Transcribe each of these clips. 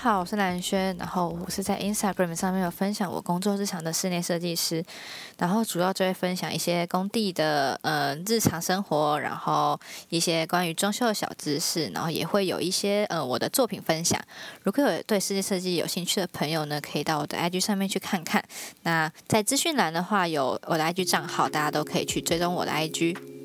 好，我是蓝轩，然后我是在 Instagram 上面有分享我工作日常的室内设计师，然后主要就会分享一些工地的呃日常生活，然后一些关于装修的小知识，然后也会有一些呃我的作品分享。如果有对室内设计有兴趣的朋友呢，可以到我的 IG 上面去看看。那在资讯栏的话有我的 IG 账号，大家都可以去追踪我的 IG。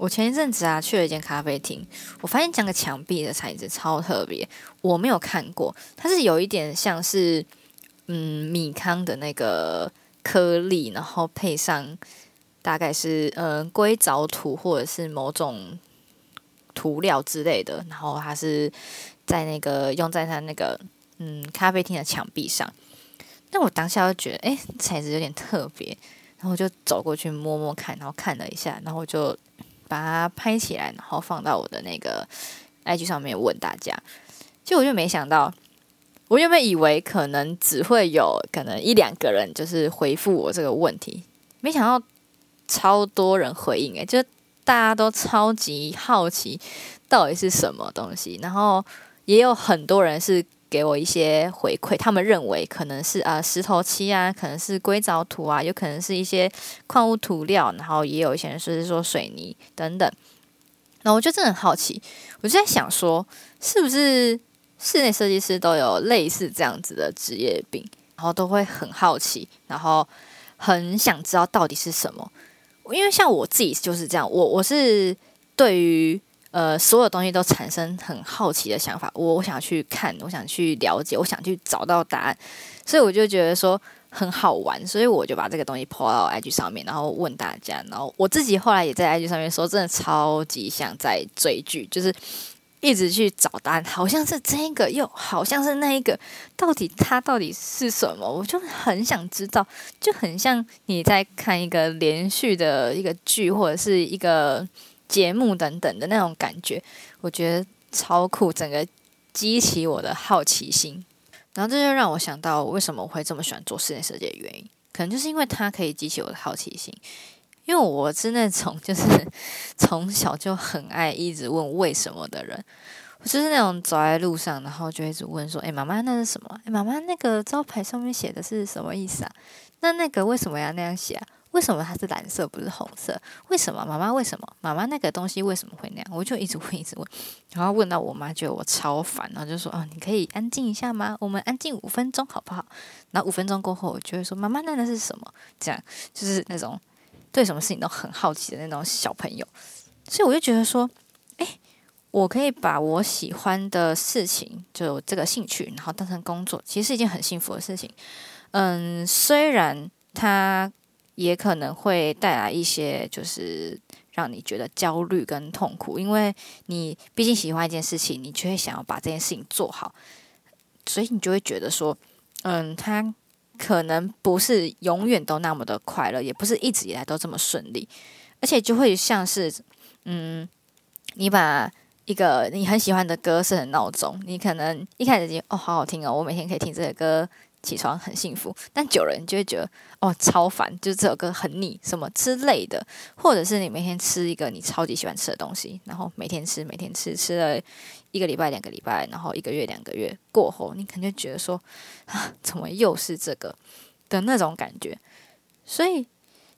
我前一阵子啊去了一间咖啡厅，我发现整个墙壁的材质超特别，我没有看过，它是有一点像是嗯米糠的那个颗粒，然后配上大概是嗯硅藻土或者是某种涂料之类的，然后它是在那个用在它那个嗯咖啡厅的墙壁上，那我当下就觉得哎材质有点特别，然后就走过去摸摸看，然后看了一下，然后就。把它拍起来，然后放到我的那个 IG 上面问大家。就我就没想到，我原本以为可能只会有可能一两个人就是回复我这个问题，没想到超多人回应诶，就大家都超级好奇到底是什么东西，然后也有很多人是。给我一些回馈，他们认为可能是啊石头漆啊，可能是硅藻土啊，有可能是一些矿物涂料，然后也有一些人说是说水泥等等。那我就真的很好奇，我就在想说，是不是室内设计师都有类似这样子的职业病，然后都会很好奇，然后很想知道到底是什么？因为像我自己就是这样，我我是对于。呃，所有东西都产生很好奇的想法，我我想去看，我想去了解，我想去找到答案，所以我就觉得说很好玩，所以我就把这个东西抛到 IG 上面，然后问大家，然后我自己后来也在 IG 上面说，真的超级想在追剧，就是一直去找答案，好像是这个，又好像是那一个，到底它到底是什么？我就很想知道，就很像你在看一个连续的一个剧，或者是一个。节目等等的那种感觉，我觉得超酷，整个激起我的好奇心。然后这就让我想到，为什么我会这么喜欢做室内设计的原因，可能就是因为它可以激起我的好奇心。因为我是那种就是 从小就很爱一直问为什么的人，我就是那种走在路上，然后就一直问说：“哎，妈妈，那是什么？哎，妈妈，那个招牌上面写的是什么意思啊？那那个为什么要那样写啊？”为什么它是蓝色不是红色？为什么妈妈？为什么妈妈那个东西为什么会那样？我就一直问，一直问，然后问到我妈觉得我超烦，然后就说：“哦，你可以安静一下吗？我们安静五分钟好不好？”然后五分钟过后，我就会说：“妈妈，那那是什么？”这样就是那种对什么事情都很好奇的那种小朋友。所以我就觉得说：“哎，我可以把我喜欢的事情，就这个兴趣，然后当成工作，其实是一件很幸福的事情。”嗯，虽然他。也可能会带来一些，就是让你觉得焦虑跟痛苦，因为你毕竟喜欢一件事情，你就会想要把这件事情做好，所以你就会觉得说，嗯，他可能不是永远都那么的快乐，也不是一直以来都这么顺利，而且就会像是，嗯，你把一个你很喜欢的歌设成闹钟，你可能一开始就哦，好好听哦，我每天可以听这个歌。起床很幸福，但久了你就会觉得哦超烦，就这首歌很腻什么之类的，或者是你每天吃一个你超级喜欢吃的东西，然后每天吃每天吃，吃了一个礼拜两个礼拜，然后一个月两个月过后，你可能就觉得说啊怎么又是这个的那种感觉，所以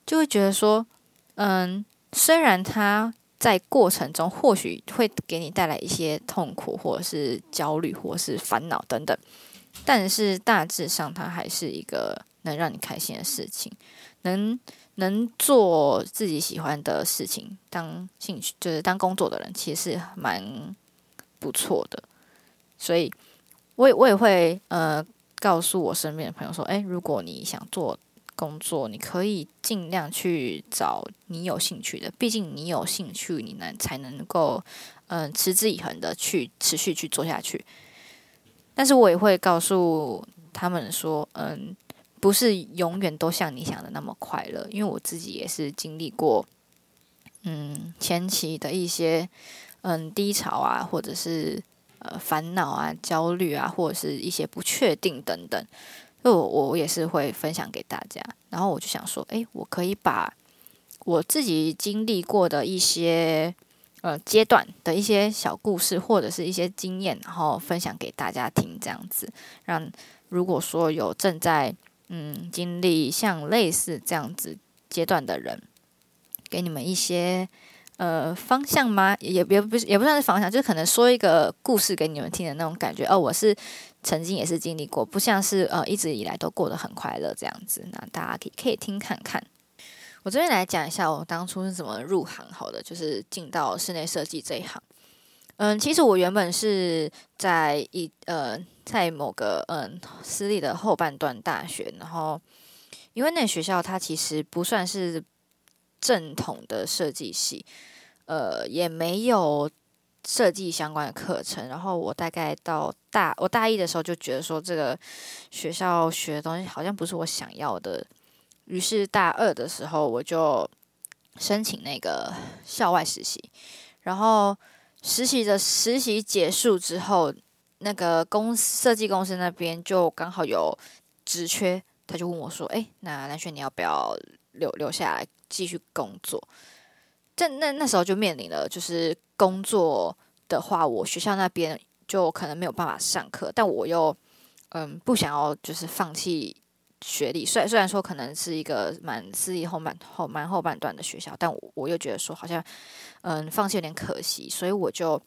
就会觉得说嗯，虽然它在过程中或许会给你带来一些痛苦，或者是焦虑，或者是烦恼等等。但是大致上，它还是一个能让你开心的事情，能能做自己喜欢的事情，当兴趣就是当工作的人，其实蛮不错的。所以，我也我也会呃告诉我身边的朋友说，诶，如果你想做工作，你可以尽量去找你有兴趣的，毕竟你有兴趣，你能才能够嗯持之以恒的去持续去做下去。但是我也会告诉他们说，嗯，不是永远都像你想的那么快乐，因为我自己也是经历过，嗯，前期的一些嗯低潮啊，或者是呃烦恼啊、焦虑啊，或者是一些不确定等等，就我我也是会分享给大家。然后我就想说，诶，我可以把我自己经历过的一些呃阶段的一些小故事或者是一些经验，然后分享给大家听，这样子，让如果说有正在嗯经历像类似这样子阶段的人，给你们一些。呃，方向吗？也也不是，也不算是方向，就是可能说一个故事给你们听的那种感觉。哦，我是曾经也是经历过，不像是呃一直以来都过得很快乐这样子。那大家可以可以听看看。我这边来讲一下我当初是怎么入行好的，就是进到室内设计这一行。嗯，其实我原本是在一呃在某个嗯私立的后半段大学，然后因为那学校它其实不算是。正统的设计系，呃，也没有设计相关的课程。然后我大概到大我大一的时候就觉得说，这个学校学的东西好像不是我想要的。于是大二的时候，我就申请那个校外实习。然后实习的实习结束之后，那个公设计公司那边就刚好有职缺，他就问我说：“哎，那蓝轩你要不要留留下来？”继续工作，这那那时候就面临了，就是工作的话，我学校那边就可能没有办法上课，但我又嗯不想要就是放弃学历，虽然虽然说可能是一个蛮私立后蛮后蛮后半段的学校，但我我又觉得说好像嗯放弃有点可惜，所以我就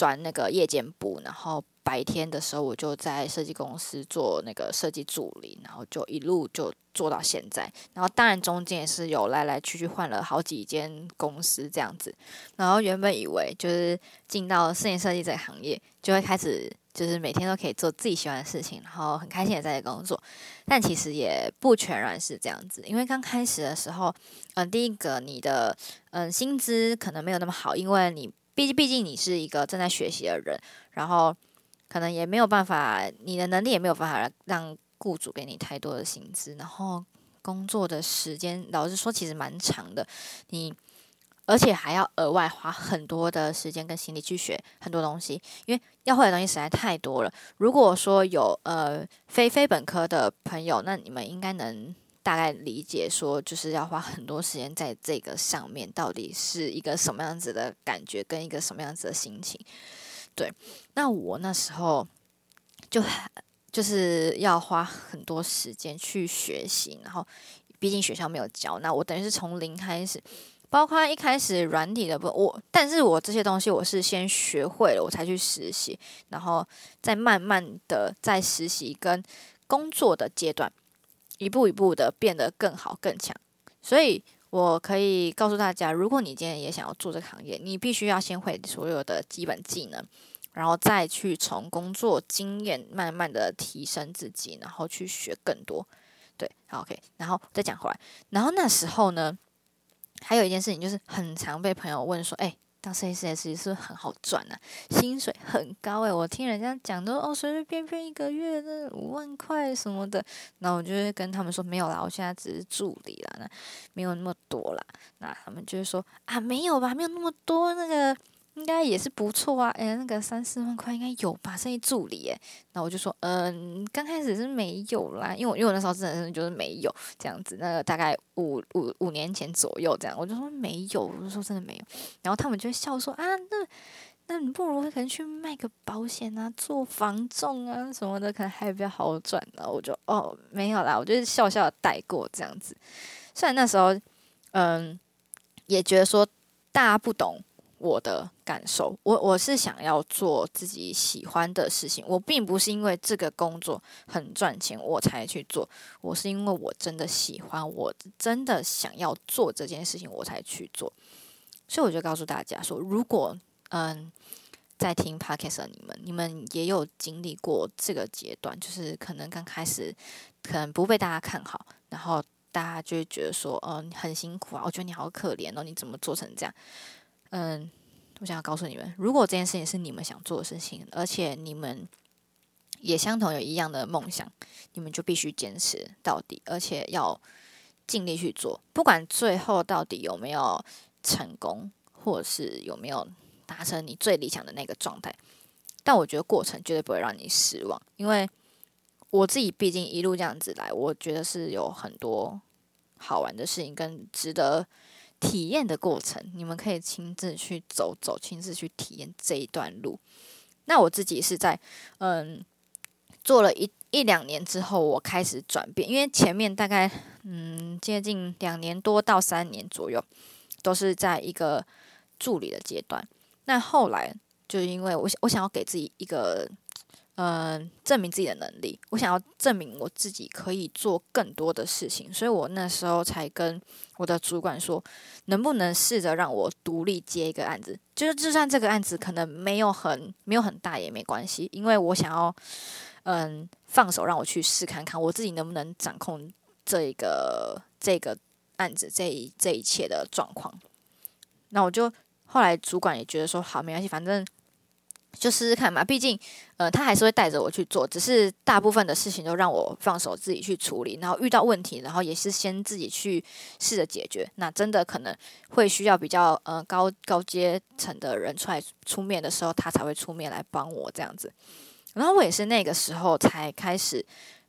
转那个夜间部，然后。白天的时候，我就在设计公司做那个设计助理，然后就一路就做到现在。然后当然中间也是有来来去去换了好几间公司这样子。然后原本以为就是进到室内设计这个行业，就会开始就是每天都可以做自己喜欢的事情，然后很开心的在工作。但其实也不全然是这样子，因为刚开始的时候，嗯，第一个你的嗯薪资可能没有那么好，因为你毕毕竟你是一个正在学习的人，然后。可能也没有办法，你的能力也没有办法让雇主给你太多的薪资，然后工作的时间，老实说其实蛮长的，你而且还要额外花很多的时间跟心力去学很多东西，因为要会的东西实在太多了。如果说有呃非非本科的朋友，那你们应该能大概理解说，就是要花很多时间在这个上面，到底是一个什么样子的感觉，跟一个什么样子的心情。对，那我那时候就就是要花很多时间去学习，然后毕竟学校没有教，那我等于是从零开始，包括一开始软体的不我，但是我这些东西我是先学会了，我才去实习，然后再慢慢的在实习跟工作的阶段，一步一步的变得更好更强。所以我可以告诉大家，如果你今天也想要做这个行业，你必须要先会所有的基本技能。然后再去从工作经验慢慢的提升自己，然后去学更多，对，OK，然后再讲回来，然后那时候呢，还有一件事情就是很常被朋友问说，哎，当设计师是不是很好赚呢？薪水很高诶，我听人家讲都哦，随随便便一个月那五万块什么的，那我就会跟他们说没有啦，我现在只是助理啦，那没有那么多啦，那他们就会说啊，没有吧，没有那么多那个。应该也是不错啊，哎，那个三四万块应该有吧？生意助理，哎，那我就说，嗯，刚开始是没有啦，因为我因为我那时候真的是就是没有这样子，那个大概五五五年前左右这样，我就说没有，我就说真的没有，然后他们就笑说啊，那那你不如可能去卖个保险啊，做房仲啊什么的，可能还比较好赚呢。我就哦没有啦，我就是笑笑带过这样子，虽然那时候嗯也觉得说大家不懂。我的感受，我我是想要做自己喜欢的事情，我并不是因为这个工作很赚钱我才去做，我是因为我真的喜欢，我真的想要做这件事情我才去做。所以我就告诉大家说，如果嗯在听 podcast 你们，你们也有经历过这个阶段，就是可能刚开始可能不被大家看好，然后大家就会觉得说，嗯，很辛苦啊，我觉得你好可怜哦，你怎么做成这样？嗯，我想要告诉你们，如果这件事情是你们想做的事情，而且你们也相同有一样的梦想，你们就必须坚持到底，而且要尽力去做。不管最后到底有没有成功，或者是有没有达成你最理想的那个状态，但我觉得过程绝对不会让你失望，因为我自己毕竟一路这样子来，我觉得是有很多好玩的事情跟值得体验的过程。你们可以亲自去走走，亲自去体验这一段路。那我自己是在嗯做了一一两年之后，我开始转变，因为前面大概嗯接近两年多到三年左右，都是在一个助理的阶段。那后来就是因为我我想要给自己一个。嗯，证明自己的能力，我想要证明我自己可以做更多的事情，所以我那时候才跟我的主管说，能不能试着让我独立接一个案子，就是就算这个案子可能没有很没有很大也没关系，因为我想要嗯放手让我去试看看，我自己能不能掌控这一个这个案子这一这一切的状况。那我就后来主管也觉得说，好，没关系，反正。就试试看嘛，毕竟，呃，他还是会带着我去做，只是大部分的事情都让我放手自己去处理。然后遇到问题，然后也是先自己去试着解决。那真的可能会需要比较呃高高阶层的人出来出面的时候，他才会出面来帮我这样子。然后我也是那个时候才开始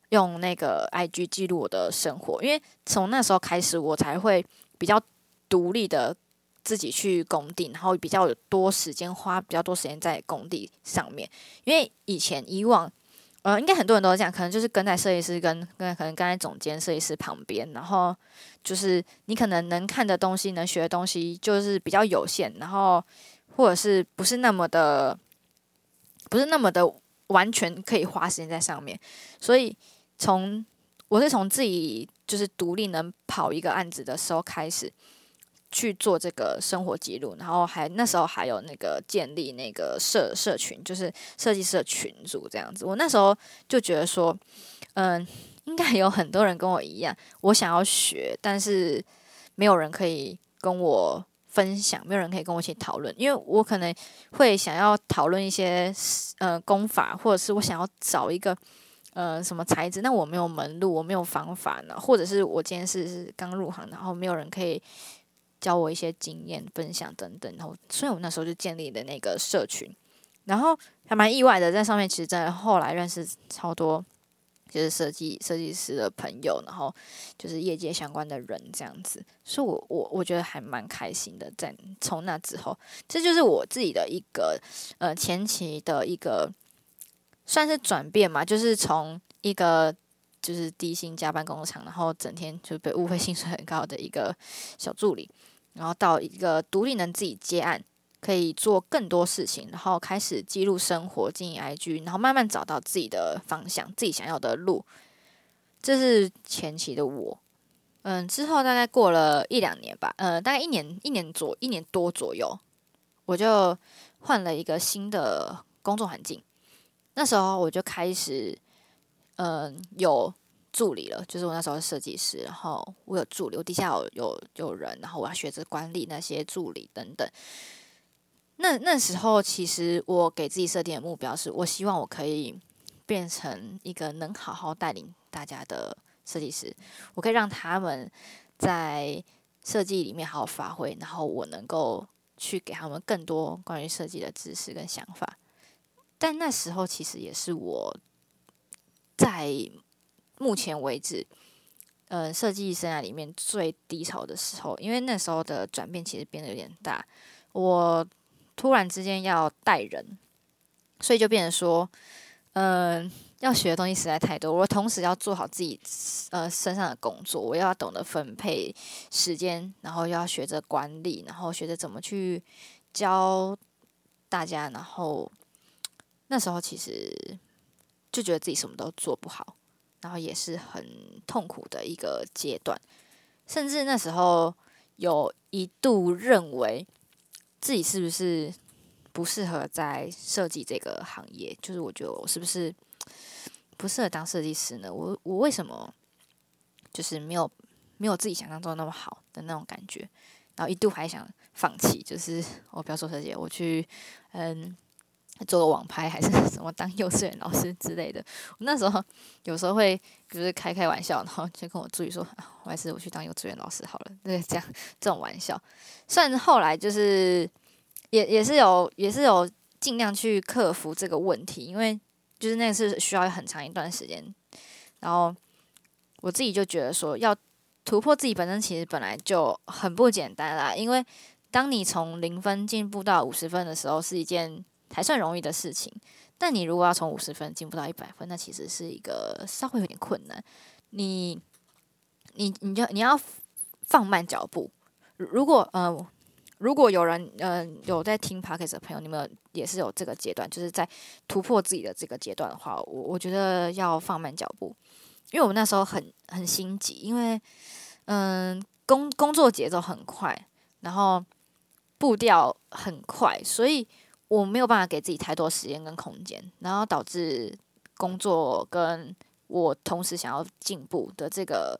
用那个 IG 记录我的生活，因为从那时候开始，我才会比较独立的。自己去工地，然后比较多时间花比较多时间在工地上面，因为以前以往，呃，应该很多人都这样，可能就是跟在设计师跟跟可能跟在总监设计师旁边，然后就是你可能能看的东西、能学的东西就是比较有限，然后或者是不是那么的，不是那么的完全可以花时间在上面，所以从我是从自己就是独立能跑一个案子的时候开始。去做这个生活记录，然后还那时候还有那个建立那个社社群，就是设计师的群组这样子。我那时候就觉得说，嗯，应该有很多人跟我一样，我想要学，但是没有人可以跟我分享，没有人可以跟我一起讨论，因为我可能会想要讨论一些呃功法，或者是我想要找一个呃什么材质，那我没有门路，我没有方法呢，或者是我今天是是刚入行，然后没有人可以。教我一些经验分享等等，然后所以我那时候就建立了那个社群，然后还蛮意外的，在上面其实在后来认识超多就是设计设计师的朋友，然后就是业界相关的人这样子，所以我我我觉得还蛮开心的。在从那之后，这就是我自己的一个呃前期的一个算是转变嘛，就是从一个。就是低薪加班工厂，然后整天就被误会薪水很高的一个小助理，然后到一个独立能自己接案，可以做更多事情，然后开始记录生活、经营 IG，然后慢慢找到自己的方向、自己想要的路。这是前期的我。嗯，之后大概过了一两年吧，呃，大概一年、一年左、一年多左右，我就换了一个新的工作环境。那时候我就开始。嗯，有助理了，就是我那时候是设计师，然后我有助理，我底下有有有人，然后我要学着管理那些助理等等。那那时候其实我给自己设定的目标是，我希望我可以变成一个能好好带领大家的设计师，我可以让他们在设计里面好好发挥，然后我能够去给他们更多关于设计的知识跟想法。但那时候其实也是我。在目前为止，呃，设计生涯里面最低潮的时候，因为那时候的转变其实变得有点大，我突然之间要带人，所以就变成说，嗯，要学的东西实在太多，我同时要做好自己呃身上的工作，我要懂得分配时间，然后要学着管理，然后学着怎么去教大家，然后那时候其实。就觉得自己什么都做不好，然后也是很痛苦的一个阶段，甚至那时候有一度认为自己是不是不适合在设计这个行业，就是我觉得我是不是不适合当设计师呢？我我为什么就是没有没有自己想象中那么好的那种感觉？然后一度还想放弃，就是我不要做设计，我去嗯。做个网拍还是 什么当幼稚园老师之类的，我那时候有时候会就是开开玩笑，然后就跟我助理说，啊我还是我去当幼稚园老师好了，对，这样这种玩笑。虽然后来就是也也是有也是有尽量去克服这个问题，因为就是那是需要很长一段时间。然后我自己就觉得说，要突破自己本身其实本来就很不简单啦。因为当你从零分进步到五十分的时候，是一件还算容易的事情。但你如果要从五十分进步到一百分，那其实是一个稍微有点困难。你，你，你就你要放慢脚步。如果呃，如果有人呃有在听 p o d c a s 的朋友，你们也是有这个阶段，就是在突破自己的这个阶段的话，我我觉得要放慢脚步，因为我们那时候很很心急，因为嗯工工作节奏很快，然后步调很快，所以。我没有办法给自己太多时间跟空间，然后导致工作跟我同时想要进步的这个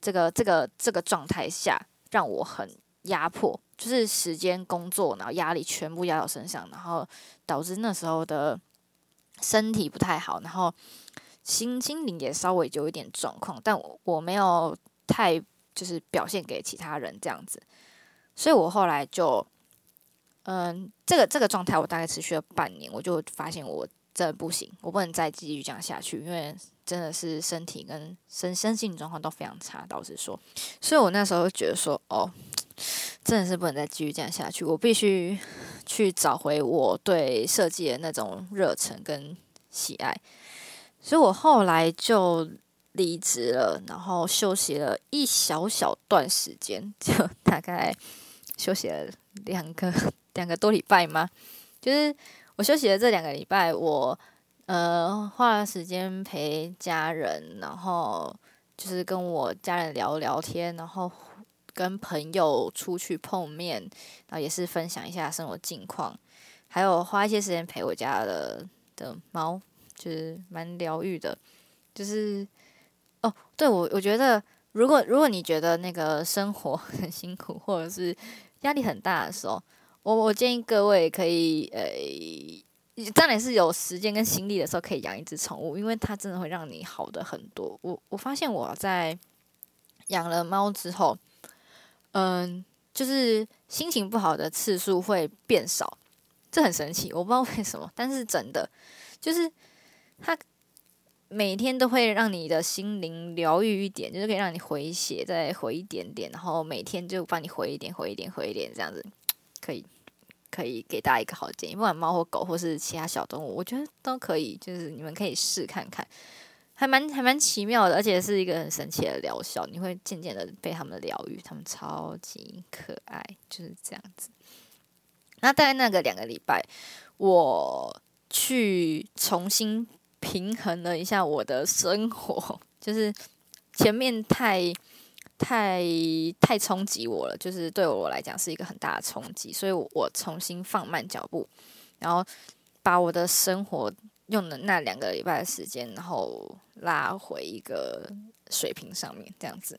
这个这个这个状态下，让我很压迫，就是时间、工作，然后压力全部压到身上，然后导致那时候的身体不太好，然后心心灵也稍微有一点状况，但我我没有太就是表现给其他人这样子，所以我后来就。嗯，这个这个状态我大概持续了半年，我就发现我真的不行，我不能再继续这样下去，因为真的是身体跟身身心状况都非常差，导致说，所以我那时候觉得说，哦，真的是不能再继续这样下去，我必须去找回我对设计的那种热忱跟喜爱，所以我后来就离职了，然后休息了一小小段时间，就大概休息了两个。两个多礼拜吗？就是我休息的这两个礼拜，我呃花了时间陪家人，然后就是跟我家人聊聊天，然后跟朋友出去碰面，然后也是分享一下生活近况，还有花一些时间陪我家的的猫，就是蛮疗愈的。就是哦，对我我觉得，如果如果你觉得那个生活很辛苦，或者是压力很大的时候，我我建议各位可以，呃，当然是有时间跟心力的时候，可以养一只宠物，因为它真的会让你好的很多。我我发现我在养了猫之后，嗯，就是心情不好的次数会变少，这很神奇，我不知道为什么，但是真的就是它每天都会让你的心灵疗愈一点，就是可以让你回血，再回一点点，然后每天就帮你回一点，回一点，回一点，这样子。可以，可以给大家一个好建议，不管猫或狗或是其他小动物，我觉得都可以，就是你们可以试看看，还蛮还蛮奇妙的，而且是一个很神奇的疗效，你会渐渐的被他们疗愈，他们超级可爱，就是这样子。那大概那个两个礼拜，我去重新平衡了一下我的生活，就是前面太。太太冲击我了，就是对我来讲是一个很大的冲击，所以我重新放慢脚步，然后把我的生活用的那两个礼拜的时间，然后拉回一个水平上面，这样子。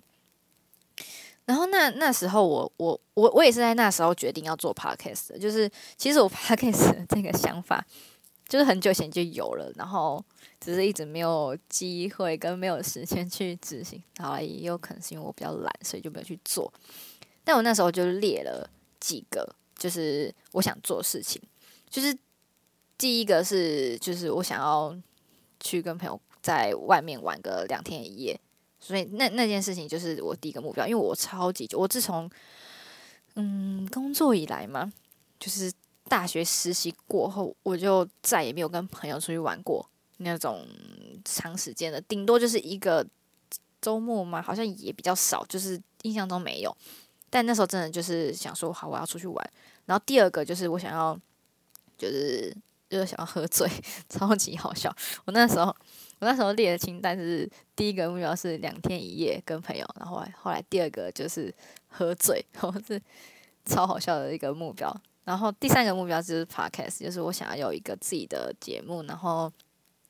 然后那那时候我我我我也是在那时候决定要做 podcast 的，就是其实我 podcast 这个想法。就是很久前就有了，然后只是一直没有机会跟没有时间去执行，然后也有可能是因为我比较懒，所以就没有去做。但我那时候就列了几个，就是我想做事情，就是第一个是就是我想要去跟朋友在外面玩个两天一夜，所以那那件事情就是我第一个目标，因为我超级久，我自从嗯工作以来嘛，就是。大学实习过后，我就再也没有跟朋友出去玩过那种长时间的，顶多就是一个周末嘛，好像也比较少，就是印象中没有。但那时候真的就是想说，好，我要出去玩。然后第二个就是我想要，就是就是想要喝醉，超级好笑。我那时候我那时候列的清单是第一个目标是两天一夜跟朋友，然后后来第二个就是喝醉，我是超好笑的一个目标。然后第三个目标就是 podcast，就是我想要有一个自己的节目，然后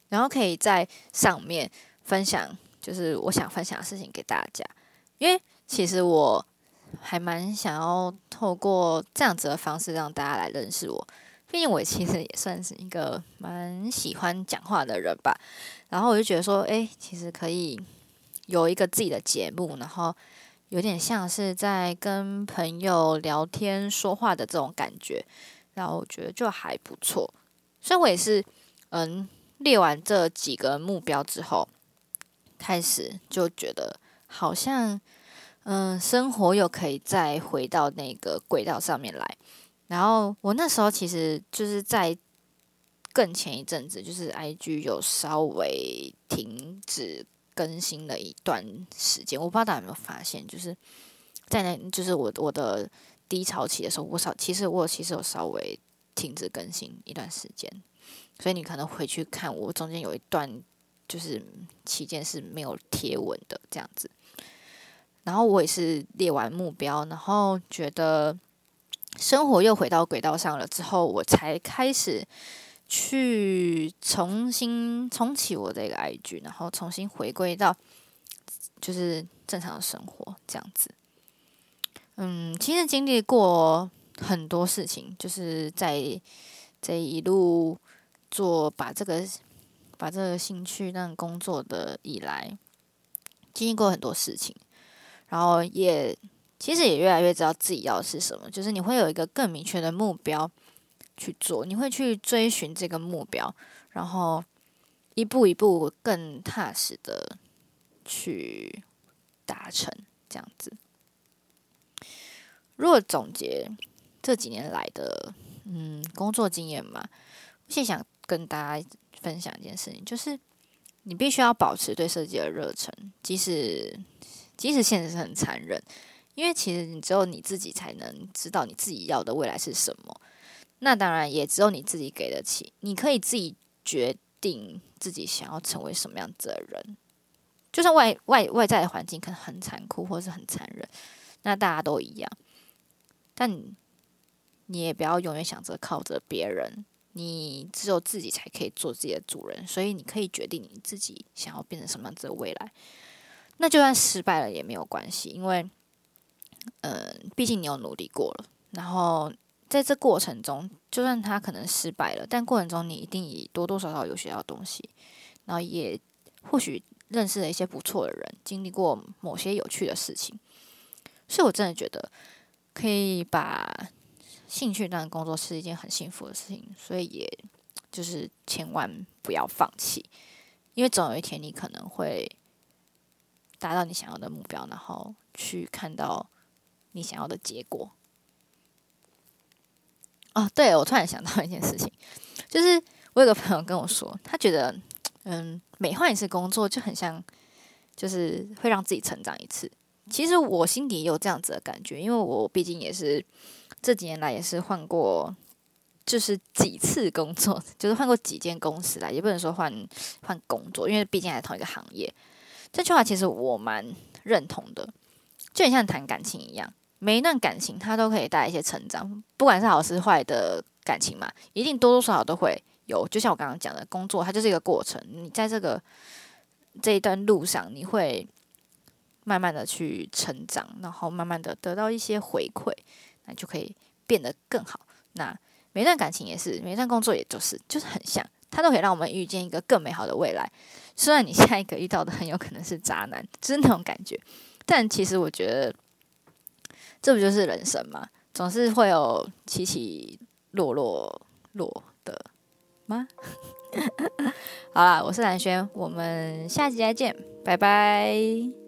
然后可以在上面分享，就是我想分享的事情给大家。因为其实我还蛮想要透过这样子的方式让大家来认识我，毕竟我其实也算是一个蛮喜欢讲话的人吧。然后我就觉得说，哎，其实可以有一个自己的节目，然后。有点像是在跟朋友聊天说话的这种感觉，然后我觉得就还不错。所以我也是，嗯，列完这几个目标之后，开始就觉得好像，嗯，生活又可以再回到那个轨道上面来。然后我那时候其实就是在更前一阵子，就是 IG 有稍微停止更新了一段时间。我不知道大家有没有发现，就是在那，就是我我的低潮期的时候，我稍其实我其实有稍微停止更新一段时间。所以你可能回去看，我中间有一段就是期间是没有贴文的这样子。然后我也是列完目标，然后觉得生活又回到轨道上了之后，我才开始去重新重启我这个 IG，然后重新回归到就是正常的生活这样子。嗯，其实经历过很多事情，就是在这一路。做把这个把这个兴趣当工作的以来，经历过很多事情，然后也其实也越来越知道自己要的是什么，就是你会有一个更明确的目标去做，你会去追寻这个目标，然后一步一步更踏实的去达成这样子。如果总结这几年来的嗯工作经验嘛，现想。跟大家分享一件事情，就是你必须要保持对设计的热忱，即使即使现实是很残忍，因为其实你只有你自己才能知道你自己要的未来是什么。那当然也只有你自己给得起，你可以自己决定自己想要成为什么样子的人。就算外外外在的环境可能很残酷或是很残忍，那大家都一样，但你也不要永远想着靠着别人。你只有自己才可以做自己的主人，所以你可以决定你自己想要变成什么样子的未来。那就算失败了也没有关系，因为，嗯，毕竟你有努力过了。然后在这过程中，就算他可能失败了，但过程中你一定也多多少少有学到东西，然后也或许认识了一些不错的人，经历过某些有趣的事情。所以我真的觉得可以把。兴趣当工作是一件很幸福的事情，所以也就是千万不要放弃，因为总有一天你可能会达到你想要的目标，然后去看到你想要的结果。哦，对，我突然想到一件事情，就是我有个朋友跟我说，他觉得嗯，每换一次工作就很像，就是会让自己成长一次。其实我心底也有这样子的感觉，因为我毕竟也是。这几年来也是换过，就是几次工作，就是换过几间公司啦，也不能说换换工作，因为毕竟还是同一个行业。这句话其实我蛮认同的，就很像谈感情一样，每一段感情它都可以带一些成长，不管是好是坏的感情嘛，一定多多少少都会有。就像我刚刚讲的，工作它就是一个过程，你在这个这一段路上，你会慢慢的去成长，然后慢慢的得到一些回馈。那就可以变得更好。那每一段感情也是，每一段工作也就是，就是很像，它都可以让我们遇见一个更美好的未来。虽然你 下一个遇到的很有可能是渣男，就是那种感觉，但其实我觉得，这不就是人生吗？总是会有起起落落落的吗？好啦，我是蓝轩，我们下期再见，拜拜。